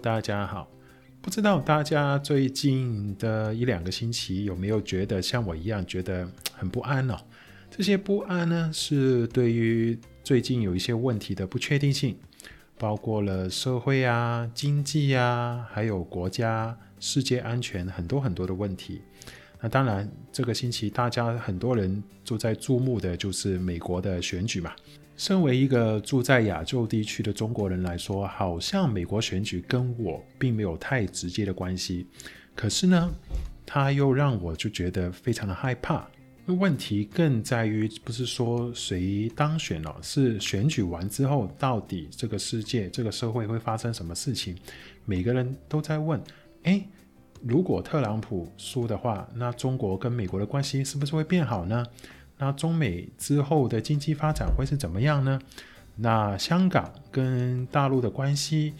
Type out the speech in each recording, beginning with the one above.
大家好。不知道大家最近的一两个星期有没有觉得像我一样觉得很不安呢？这些不安呢，是对于最近有一些问题的不确定性，包括了社会啊、经济啊，还有国家、世界安全很多很多的问题。那当然，这个星期大家很多人都在注目的就是美国的选举嘛。身为一个住在亚洲地区的中国人来说，好像美国选举跟我并没有太直接的关系。可是呢，他又让我就觉得非常的害怕。问题更在于，不是说谁当选了，是选举完之后，到底这个世界、这个社会会发生什么事情？每个人都在问：诶，如果特朗普输的话，那中国跟美国的关系是不是会变好呢？那中美之后的经济发展会是怎么样呢？那香港跟大陆的关系，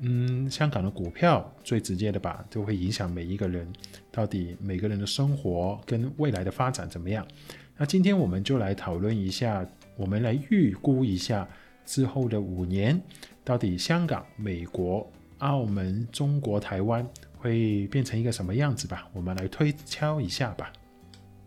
嗯，香港的股票最直接的吧，就会影响每一个人，到底每个人的生活跟未来的发展怎么样？那今天我们就来讨论一下，我们来预估一下之后的五年，到底香港、美国、澳门、中国台湾会变成一个什么样子吧？我们来推敲一下吧。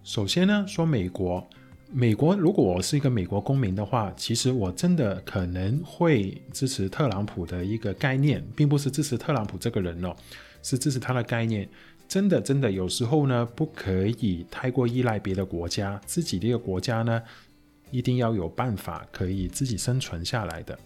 首先呢，说美国，美国如果我是一个美国公民的话，其实我真的可能会支持特朗普的一个概念，并不是支持特朗普这个人哦，是支持他的概念。真的，真的有时候呢，不可以太过依赖别的国家，自己的一个国家呢，一定要有办法可以自己生存下来的。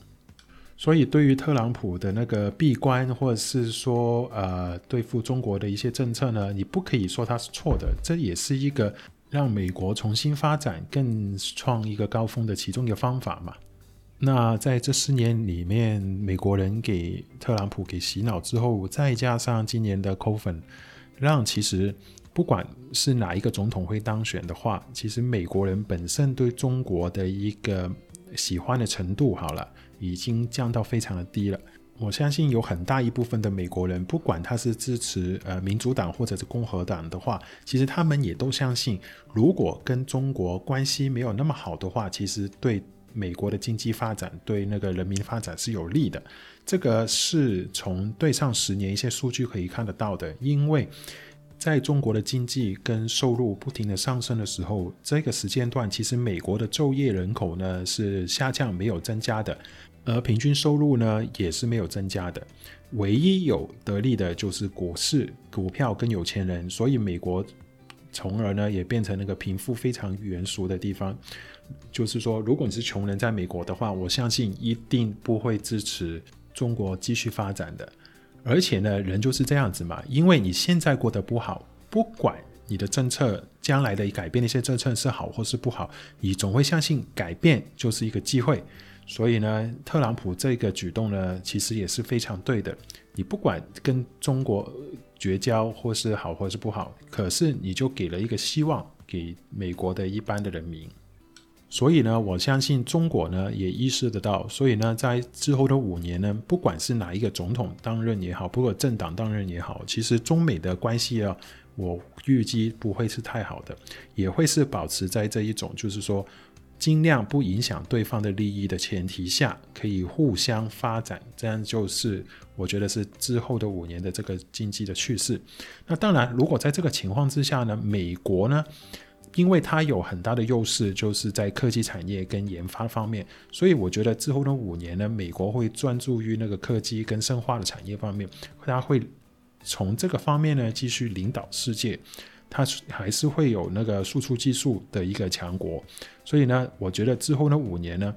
所以，对于特朗普的那个闭关，或者是说，呃，对付中国的一些政策呢，你不可以说它是错的，这也是一个让美国重新发展、更创一个高峰的其中一个方法嘛。那在这四年里面，美国人给特朗普给洗脑之后，再加上今年的 COVID，让其实不管是哪一个总统会当选的话，其实美国人本身对中国的一个喜欢的程度，好了。已经降到非常的低了。我相信有很大一部分的美国人，不管他是支持呃民主党或者是共和党的话，其实他们也都相信，如果跟中国关系没有那么好的话，其实对美国的经济发展、对那个人民发展是有利的。这个是从对上十年一些数据可以看得到的，因为。在中国的经济跟收入不停的上升的时候，这个时间段其实美国的就业人口呢是下降没有增加的，而平均收入呢也是没有增加的。唯一有得利的就是股市、股票跟有钱人，所以美国从而呢也变成那个贫富非常悬殊的地方。就是说，如果你是穷人在美国的话，我相信一定不会支持中国继续发展的。而且呢，人就是这样子嘛，因为你现在过得不好，不管你的政策将来的改变的一些政策是好或是不好，你总会相信改变就是一个机会。所以呢，特朗普这个举动呢，其实也是非常对的。你不管跟中国绝交或是好或是不好，可是你就给了一个希望给美国的一般的人民。所以呢，我相信中国呢也意识得到，所以呢，在之后的五年呢，不管是哪一个总统当任也好，不管政党当任也好，其实中美的关系啊，我预计不会是太好的，也会是保持在这一种，就是说尽量不影响对方的利益的前提下，可以互相发展，这样就是我觉得是之后的五年的这个经济的趋势。那当然，如果在这个情况之下呢，美国呢，因为它有很大的优势，就是在科技产业跟研发方面，所以我觉得之后的五年呢，美国会专注于那个科技跟生化的产业方面，它会从这个方面呢继续领导世界，它还是会有那个输出技术的一个强国，所以呢，我觉得之后的五年呢，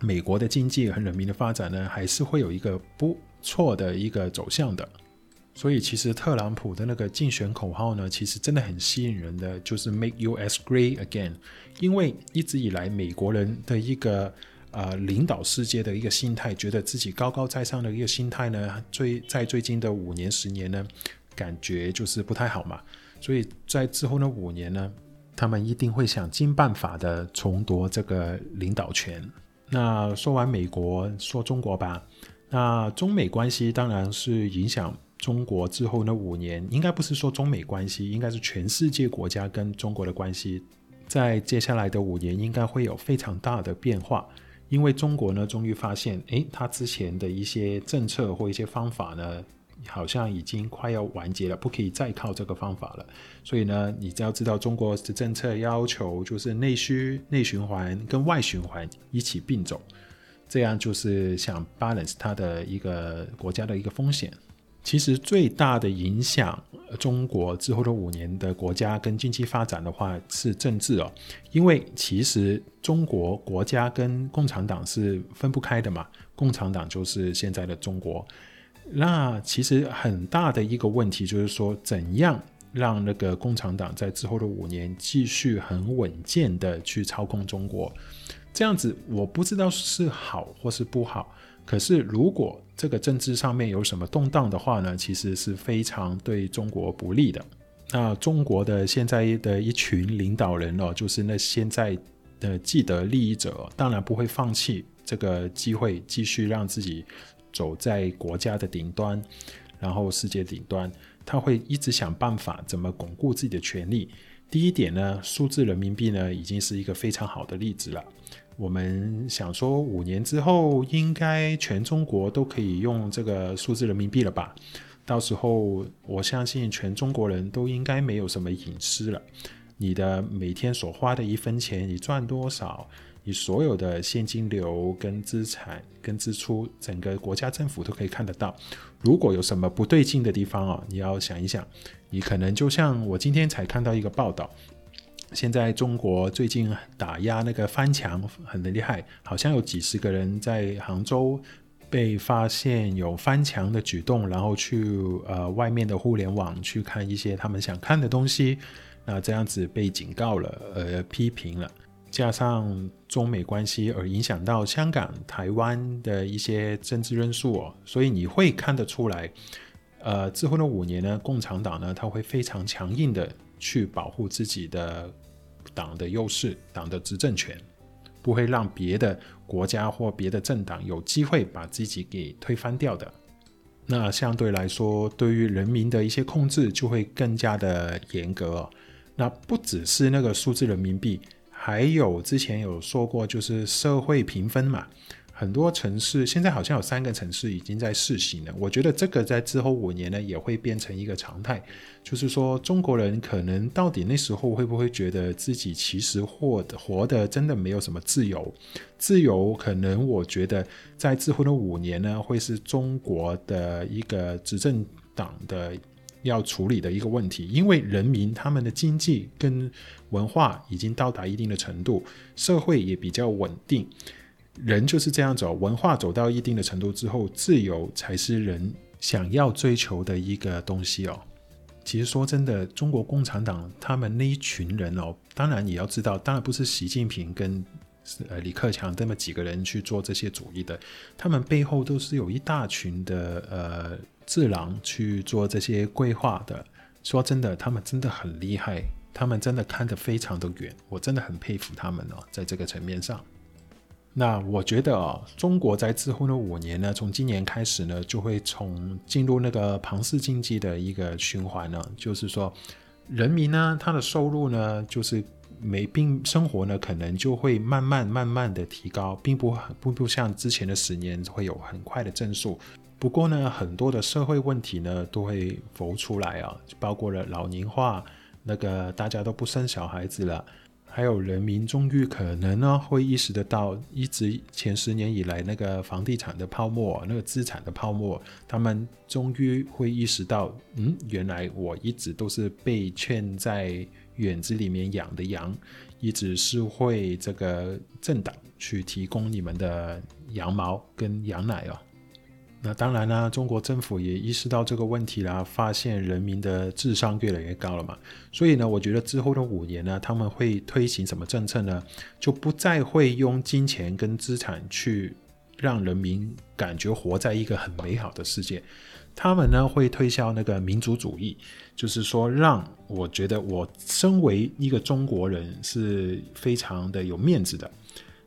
美国的经济和人民的发展呢，还是会有一个不错的一个走向的。所以其实特朗普的那个竞选口号呢，其实真的很吸引人的，就是 “Make US Great Again”。因为一直以来美国人的一个呃领导世界的一个心态，觉得自己高高在上的一个心态呢，最在最近的五年十年呢，感觉就是不太好嘛。所以在之后的五年呢，他们一定会想尽办法的重夺这个领导权。那说完美国，说中国吧。那中美关系当然是影响。中国之后那五年，应该不是说中美关系，应该是全世界国家跟中国的关系，在接下来的五年应该会有非常大的变化。因为中国呢，终于发现，诶，他之前的一些政策或一些方法呢，好像已经快要完结了，不可以再靠这个方法了。所以呢，你只要知道中国的政策要求就是内需、内循环跟外循环一起并走，这样就是想 balance 它的一个国家的一个风险。其实最大的影响中国之后的五年的国家跟经济发展的话是政治哦，因为其实中国国家跟共产党是分不开的嘛，共产党就是现在的中国。那其实很大的一个问题就是说，怎样让那个共产党在之后的五年继续很稳健的去操控中国？这样子我不知道是好或是不好。可是，如果这个政治上面有什么动荡的话呢，其实是非常对中国不利的。那中国的现在的一群领导人哦，就是那现在的既得利益者，当然不会放弃这个机会，继续让自己走在国家的顶端，然后世界顶端，他会一直想办法怎么巩固自己的权利。第一点呢，数字人民币呢，已经是一个非常好的例子了。我们想说，五年之后应该全中国都可以用这个数字人民币了吧？到时候我相信全中国人都应该没有什么隐私了。你的每天所花的一分钱，你赚多少，你所有的现金流跟资产跟支出，整个国家政府都可以看得到。如果有什么不对劲的地方啊，你要想一想，你可能就像我今天才看到一个报道。现在中国最近打压那个翻墙很厉害，好像有几十个人在杭州被发现有翻墙的举动，然后去呃外面的互联网去看一些他们想看的东西，那这样子被警告了，呃批评了，加上中美关系而影响到香港、台湾的一些政治因素哦，所以你会看得出来，呃之后的五年呢，共产党呢他会非常强硬的。去保护自己的党的优势，党的执政权，不会让别的国家或别的政党有机会把自己给推翻掉的。那相对来说，对于人民的一些控制就会更加的严格。那不只是那个数字人民币，还有之前有说过，就是社会评分嘛。很多城市现在好像有三个城市已经在试行了。我觉得这个在之后五年呢也会变成一个常态。就是说，中国人可能到底那时候会不会觉得自己其实活的活的真的没有什么自由？自由可能我觉得在之后的五年呢会是中国的一个执政党的要处理的一个问题，因为人民他们的经济跟文化已经到达一定的程度，社会也比较稳定。人就是这样走，文化走到一定的程度之后，自由才是人想要追求的一个东西哦。其实说真的，中国共产党他们那一群人哦，当然你要知道，当然不是习近平跟呃李克强这么几个人去做这些主意的，他们背后都是有一大群的呃智囊去做这些规划的。说真的，他们真的很厉害，他们真的看得非常的远，我真的很佩服他们哦，在这个层面上。那我觉得啊，中国在之后的五年呢，从今年开始呢，就会从进入那个庞氏经济的一个循环呢。就是说，人民呢，他的收入呢，就是没并生活呢，可能就会慢慢慢慢的提高，并不并不像之前的十年会有很快的增速。不过呢，很多的社会问题呢，都会浮出来啊，包括了老龄化，那个大家都不生小孩子了。还有人民终于可能呢会意识得到，一直前十年以来那个房地产的泡沫，那个资产的泡沫，他们终于会意识到，嗯，原来我一直都是被圈在院子里面养的羊，一直是会这个政党去提供你们的羊毛跟羊奶哦。那当然啦，中国政府也意识到这个问题啦，发现人民的智商越来越高了嘛，所以呢，我觉得之后的五年呢，他们会推行什么政策呢？就不再会用金钱跟资产去让人民感觉活在一个很美好的世界，他们呢会推销那个民族主义，就是说让我觉得我身为一个中国人是非常的有面子的。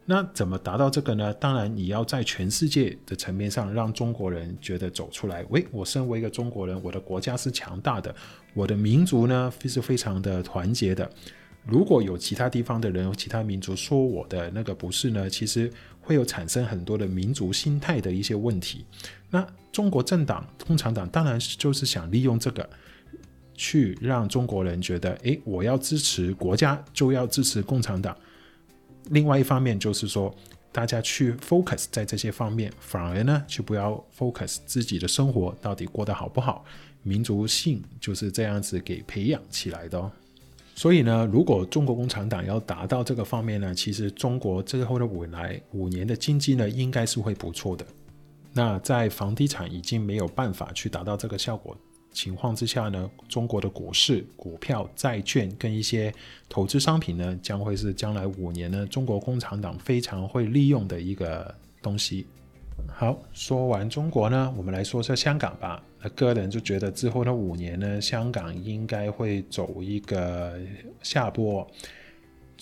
那怎么达到这个呢？当然，你要在全世界的层面上让中国人觉得走出来。喂，我身为一个中国人，我的国家是强大的，我的民族呢是非常的团结的。如果有其他地方的人、其他民族说我的那个不是呢，其实会有产生很多的民族心态的一些问题。那中国政党共产党当然就是想利用这个，去让中国人觉得，诶，我要支持国家就要支持共产党。另外一方面就是说，大家去 focus 在这些方面，反而呢就不要 focus 自己的生活到底过得好不好。民族性就是这样子给培养起来的哦。所以呢，如果中国共产党要达到这个方面呢，其实中国之后的未来五年的经济呢，应该是会不错的。那在房地产已经没有办法去达到这个效果情况之下呢，中国的股市、股票、债券跟一些投资商品呢，将会是将来五年呢，中国共产党非常会利用的一个东西。好，说完中国呢，我们来说说香港吧。那个人就觉得之后的五年呢，香港应该会走一个下坡。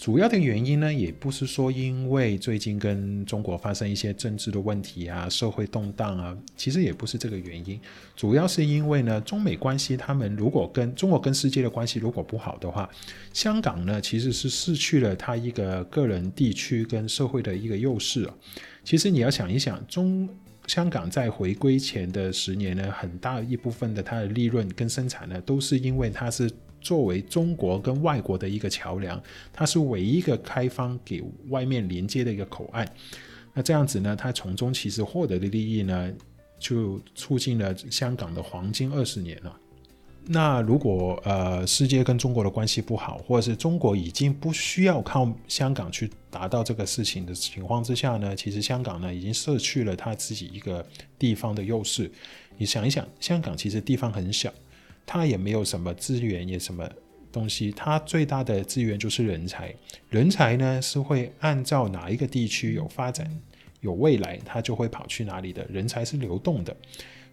主要的原因呢，也不是说因为最近跟中国发生一些政治的问题啊、社会动荡啊，其实也不是这个原因。主要是因为呢，中美关系，他们如果跟中国跟世界的关系如果不好的话，香港呢其实是失去了它一个个人、地区跟社会的一个优势。其实你要想一想，中香港在回归前的十年呢，很大一部分的它的利润跟生产呢，都是因为它是作为中国跟外国的一个桥梁，它是唯一一个开放给外面连接的一个口岸。那这样子呢，它从中其实获得的利益呢，就促进了香港的黄金二十年了。那如果呃世界跟中国的关系不好，或者是中国已经不需要靠香港去达到这个事情的情况之下呢，其实香港呢已经失去了它自己一个地方的优势。你想一想，香港其实地方很小，它也没有什么资源，也什么东西，它最大的资源就是人才。人才呢是会按照哪一个地区有发展、有未来，它就会跑去哪里的。人才是流动的，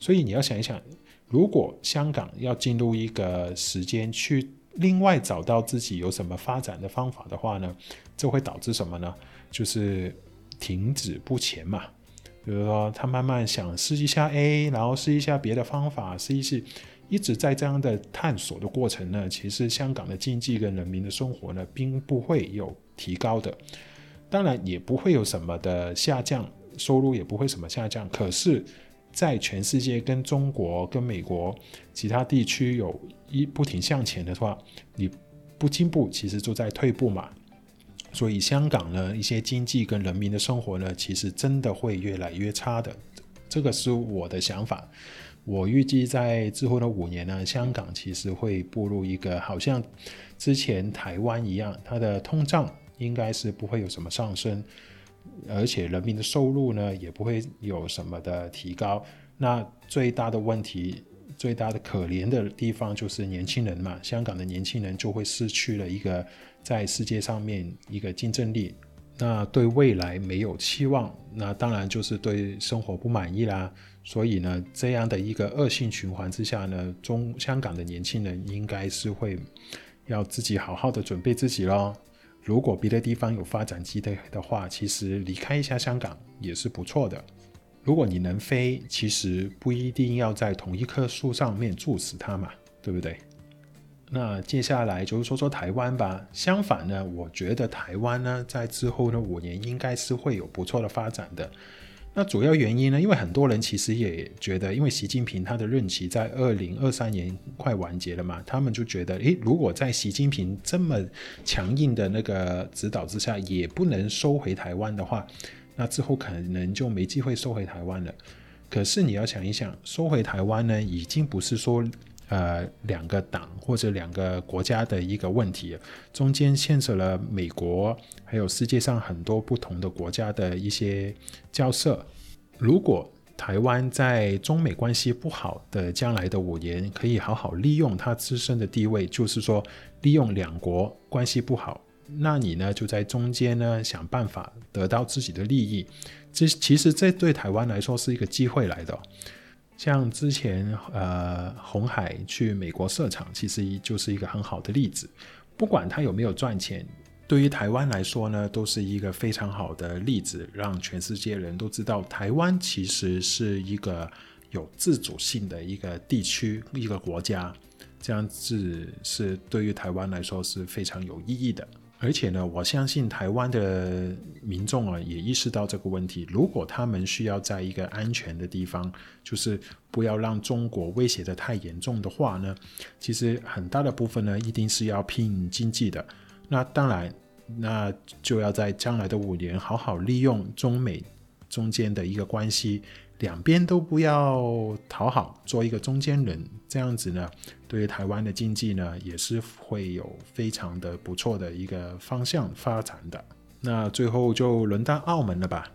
所以你要想一想。如果香港要进入一个时间去另外找到自己有什么发展的方法的话呢，这会导致什么呢？就是停止不前嘛。比如说，他慢慢想试一下 A，然后试一下别的方法，试一试，一直在这样的探索的过程呢，其实香港的经济跟人民的生活呢，并不会有提高的。当然，也不会有什么的下降，收入也不会什么下降。可是，在全世界跟中国、跟美国其他地区有一不停向前的话，你不进步，其实就在退步嘛。所以香港呢，一些经济跟人民的生活呢，其实真的会越来越差的。这个是我的想法。我预计在之后的五年呢，香港其实会步入一个好像之前台湾一样，它的通胀应该是不会有什么上升。而且人民的收入呢，也不会有什么的提高。那最大的问题、最大的可怜的地方就是年轻人嘛。香港的年轻人就会失去了一个在世界上面一个竞争力。那对未来没有期望，那当然就是对生活不满意啦。所以呢，这样的一个恶性循环之下呢，中香港的年轻人应该是会要自己好好的准备自己咯。如果别的地方有发展机会的话，其实离开一下香港也是不错的。如果你能飞，其实不一定要在同一棵树上面住死它嘛，对不对？那接下来就说说台湾吧。相反呢，我觉得台湾呢，在之后的五年应该是会有不错的发展的。那主要原因呢？因为很多人其实也觉得，因为习近平他的任期在二零二三年快完结了嘛，他们就觉得，诶，如果在习近平这么强硬的那个指导之下，也不能收回台湾的话，那之后可能就没机会收回台湾了。可是你要想一想，收回台湾呢，已经不是说。呃，两个党或者两个国家的一个问题，中间牵扯了美国，还有世界上很多不同的国家的一些交涉。如果台湾在中美关系不好的将来的五年，可以好好利用它自身的地位，就是说利用两国关系不好，那你呢就在中间呢想办法得到自己的利益。这其实这对台湾来说是一个机会来的。像之前呃，红海去美国设厂，其实就是一个很好的例子。不管他有没有赚钱，对于台湾来说呢，都是一个非常好的例子，让全世界人都知道，台湾其实是一个有自主性的一个地区、一个国家。这样子是对于台湾来说是非常有意义的。而且呢，我相信台湾的民众啊，也意识到这个问题。如果他们需要在一个安全的地方，就是不要让中国威胁得太严重的话呢，其实很大的部分呢，一定是要拼经济的。那当然，那就要在将来的五年好好利用中美中间的一个关系。两边都不要讨好，做一个中间人，这样子呢，对于台湾的经济呢，也是会有非常的不错的一个方向发展的。那最后就轮到澳门了吧？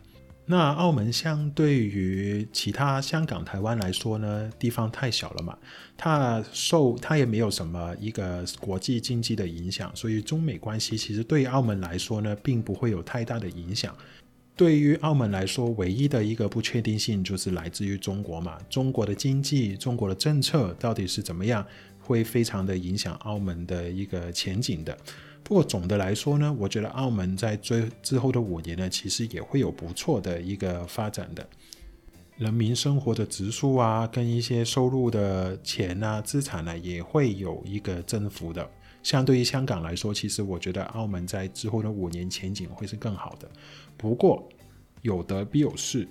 那澳门相对于其他香港、台湾来说呢，地方太小了嘛，它受它也没有什么一个国际经济的影响，所以中美关系其实对澳门来说呢，并不会有太大的影响。对于澳门来说，唯一的一个不确定性就是来自于中国嘛。中国的经济、中国的政策到底是怎么样，会非常的影响澳门的一个前景的。不过总的来说呢，我觉得澳门在最之后的五年呢，其实也会有不错的一个发展的。人民生活的指数啊，跟一些收入的钱啊、资产呢、也会有一个增幅的。相对于香港来说，其实我觉得澳门在之后的五年前景会是更好的。不过有得必有失，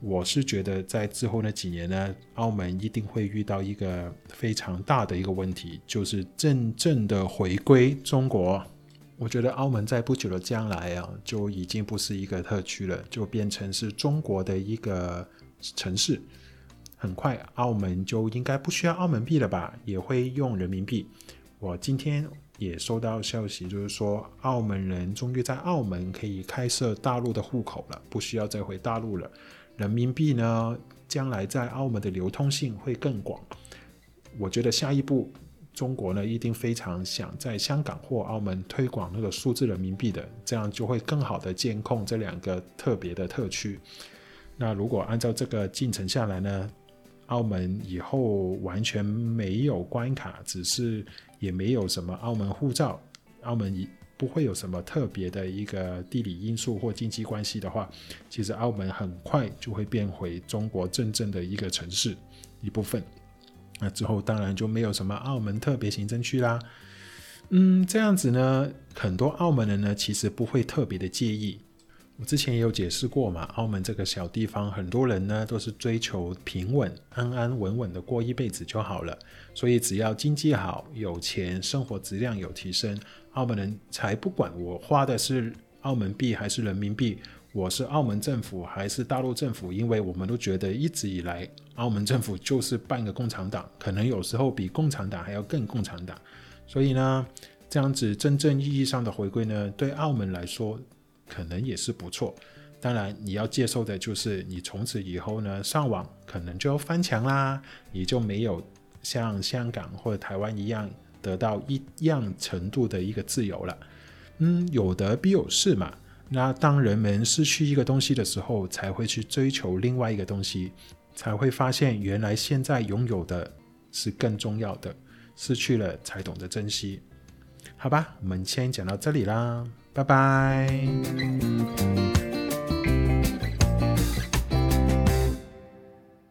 我是觉得在之后那几年呢，澳门一定会遇到一个非常大的一个问题，就是真正的回归中国。我觉得澳门在不久的将来啊，就已经不是一个特区了，就变成是中国的一个城市。很快，澳门就应该不需要澳门币了吧，也会用人民币。我今天也收到消息，就是说澳门人终于在澳门可以开设大陆的户口了，不需要再回大陆了。人民币呢，将来在澳门的流通性会更广。我觉得下一步中国呢，一定非常想在香港或澳门推广那个数字人民币的，这样就会更好的监控这两个特别的特区。那如果按照这个进程下来呢，澳门以后完全没有关卡，只是。也没有什么澳门护照，澳门不会有什么特别的一个地理因素或经济关系的话，其实澳门很快就会变回中国真正的一个城市一部分。那之后当然就没有什么澳门特别行政区啦。嗯，这样子呢，很多澳门人呢其实不会特别的介意。我之前也有解释过嘛，澳门这个小地方，很多人呢都是追求平稳、安安稳稳的过一辈子就好了。所以只要经济好、有钱、生活质量有提升，澳门人才不管我花的是澳门币还是人民币，我是澳门政府还是大陆政府，因为我们都觉得一直以来澳门政府就是半个共产党，可能有时候比共产党还要更共产党。所以呢，这样子真正意义上的回归呢，对澳门来说。可能也是不错，当然你要接受的就是你从此以后呢，上网可能就要翻墙啦，你就没有像香港或者台湾一样得到一样程度的一个自由了。嗯，有得必有失嘛。那当人们失去一个东西的时候，才会去追求另外一个东西，才会发现原来现在拥有的是更重要的，失去了才懂得珍惜。好吧，我们先讲到这里啦。拜拜。